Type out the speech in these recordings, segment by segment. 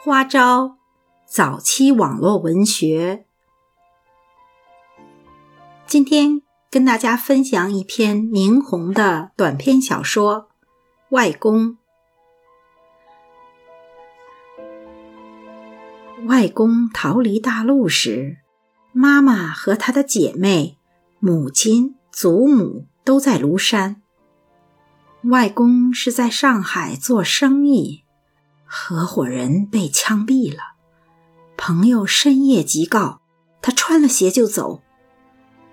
花招，早期网络文学。今天跟大家分享一篇明红的短篇小说《外公》。外公逃离大陆时，妈妈和他的姐妹、母亲、祖母都在庐山。外公是在上海做生意，合伙人被枪毙了。朋友深夜急告，他穿了鞋就走。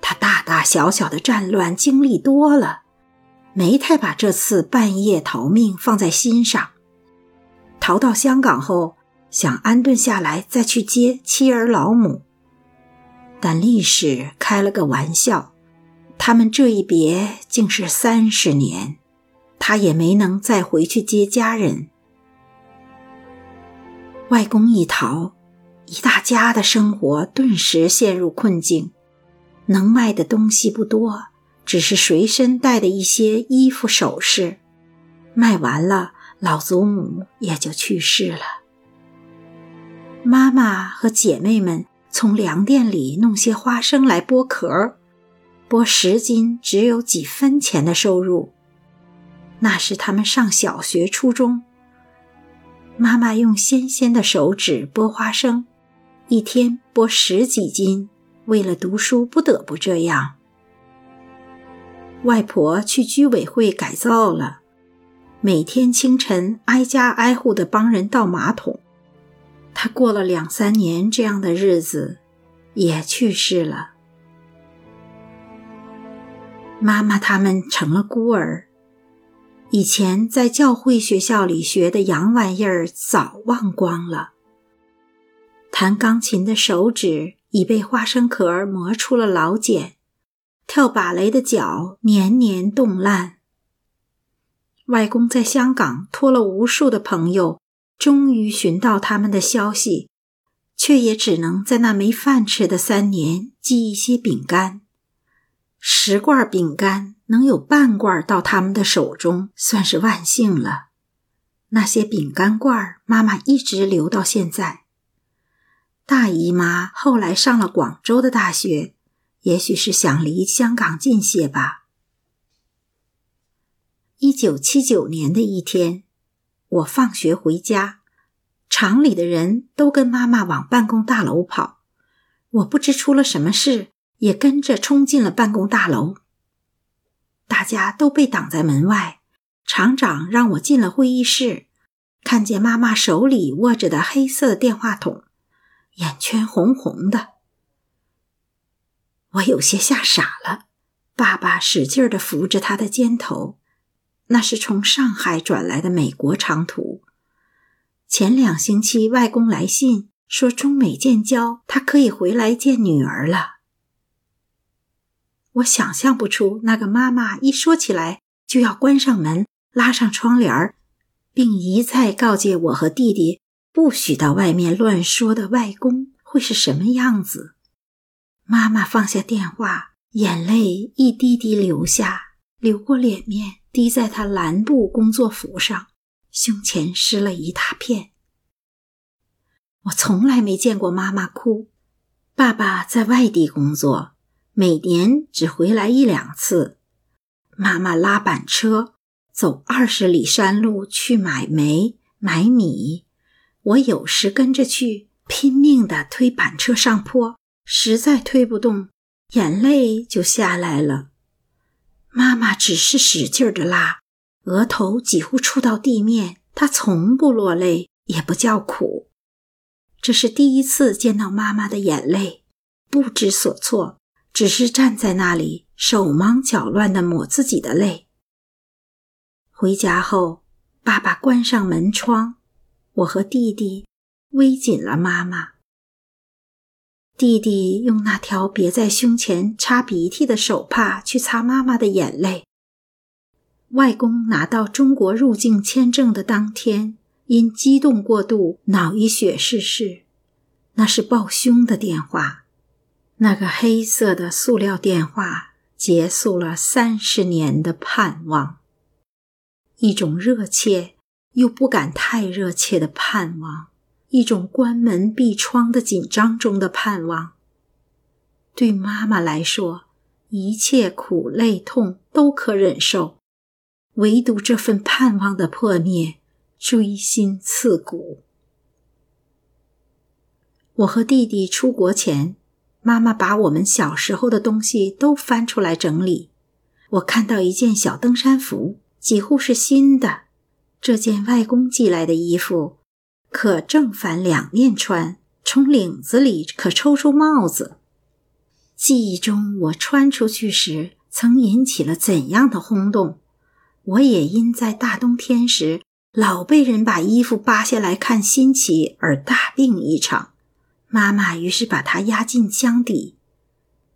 他大大小小的战乱经历多了，没太把这次半夜逃命放在心上。逃到香港后，想安顿下来再去接妻儿老母，但历史开了个玩笑，他们这一别竟是三十年。他也没能再回去接家人。外公一逃，一大家的生活顿时陷入困境。能卖的东西不多，只是随身带的一些衣服首饰。卖完了，老祖母也就去世了。妈妈和姐妹们从粮店里弄些花生来剥壳，剥十斤只有几分钱的收入。那是他们上小学、初中。妈妈用纤纤的手指剥花生，一天剥十几斤。为了读书，不得不这样。外婆去居委会改造了，每天清晨挨家挨户的帮人倒马桶。她过了两三年这样的日子，也去世了。妈妈他们成了孤儿。以前在教会学校里学的洋玩意儿早忘光了。弹钢琴的手指已被花生壳磨出了老茧，跳芭蕾的脚年年冻烂。外公在香港托了无数的朋友，终于寻到他们的消息，却也只能在那没饭吃的三年寄一些饼干。十罐饼干能有半罐到他们的手中，算是万幸了。那些饼干罐，妈妈一直留到现在。大姨妈后来上了广州的大学，也许是想离香港近些吧。一九七九年的一天，我放学回家，厂里的人都跟妈妈往办公大楼跑，我不知出了什么事。也跟着冲进了办公大楼，大家都被挡在门外。厂长让我进了会议室，看见妈妈手里握着的黑色电话筒，眼圈红红的，我有些吓傻了。爸爸使劲的扶着他的肩头，那是从上海转来的美国长途。前两星期外公来信说中美建交，他可以回来见女儿了。我想象不出那个妈妈一说起来就要关上门、拉上窗帘儿，并一再告诫我和弟弟不许到外面乱说的外公会是什么样子。妈妈放下电话，眼泪一滴滴流下，流过脸面，滴在她蓝布工作服上，胸前湿了一大片。我从来没见过妈妈哭。爸爸在外地工作。每年只回来一两次，妈妈拉板车走二十里山路去买煤买米，我有时跟着去，拼命地推板车上坡，实在推不动，眼泪就下来了。妈妈只是使劲地拉，额头几乎触到地面，她从不落泪，也不叫苦。这是第一次见到妈妈的眼泪，不知所措。只是站在那里，手忙脚乱地抹自己的泪。回家后，爸爸关上门窗，我和弟弟偎紧了妈妈。弟弟用那条别在胸前擦鼻涕的手帕去擦妈妈的眼泪。外公拿到中国入境签证的当天，因激动过度脑溢血逝世，那是报凶的电话。那个黑色的塑料电话结束了三十年的盼望，一种热切又不敢太热切的盼望，一种关门闭窗的紧张中的盼望。对妈妈来说，一切苦累痛都可忍受，唯独这份盼望的破灭，锥心刺骨。我和弟弟出国前，妈妈把我们小时候的东西都翻出来整理。我看到一件小登山服，几乎是新的。这件外公寄来的衣服，可正反两面穿，从领子里可抽出帽子。记忆中，我穿出去时曾引起了怎样的轰动？我也因在大冬天时老被人把衣服扒下来看新奇而大病一场。妈妈于是把它压进箱底，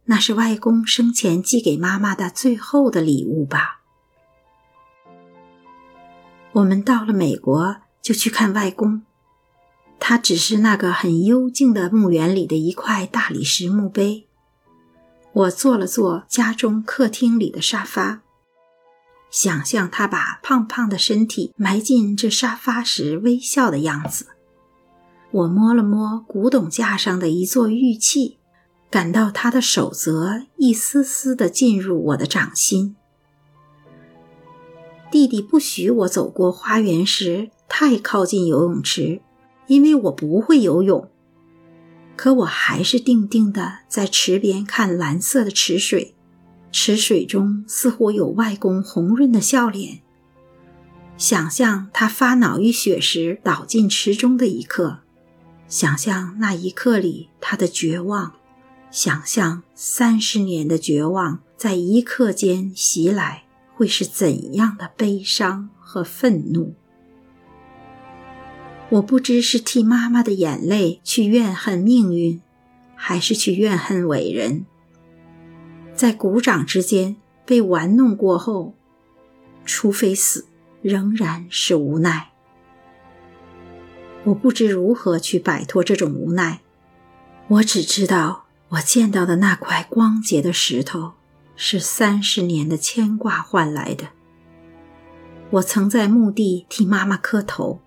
那是外公生前寄给妈妈的最后的礼物吧。我们到了美国就去看外公，他只是那个很幽静的墓园里的一块大理石墓碑。我坐了坐家中客厅里的沙发，想象他把胖胖的身体埋进这沙发时微笑的样子。我摸了摸古董架上的一座玉器，感到他的手则一丝丝地进入我的掌心。弟弟不许我走过花园时太靠近游泳池，因为我不会游泳。可我还是定定地在池边看蓝色的池水，池水中似乎有外公红润的笑脸。想象他发脑溢血时倒进池中的一刻，想象那一刻里他的绝望，想象三十年的绝望在一刻间袭来，会是怎样的悲伤和愤怒。我不知是替妈妈的眼泪去怨恨命运，还是去怨恨伟人。在鼓掌之间被玩弄过后，除非死，仍然是无奈。我不知如何去摆脱这种无奈。我只知道，我见到的那块光洁的石头，是三十年的牵挂换来的。我曾在墓地替妈妈磕头。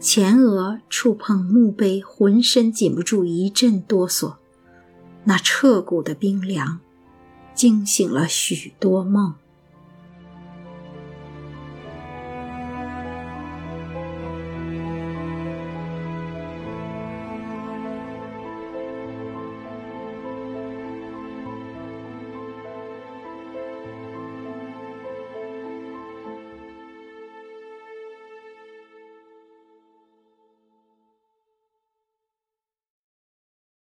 前额触碰墓碑，浑身禁不住一阵哆嗦。那彻骨的冰凉，惊醒了许多梦。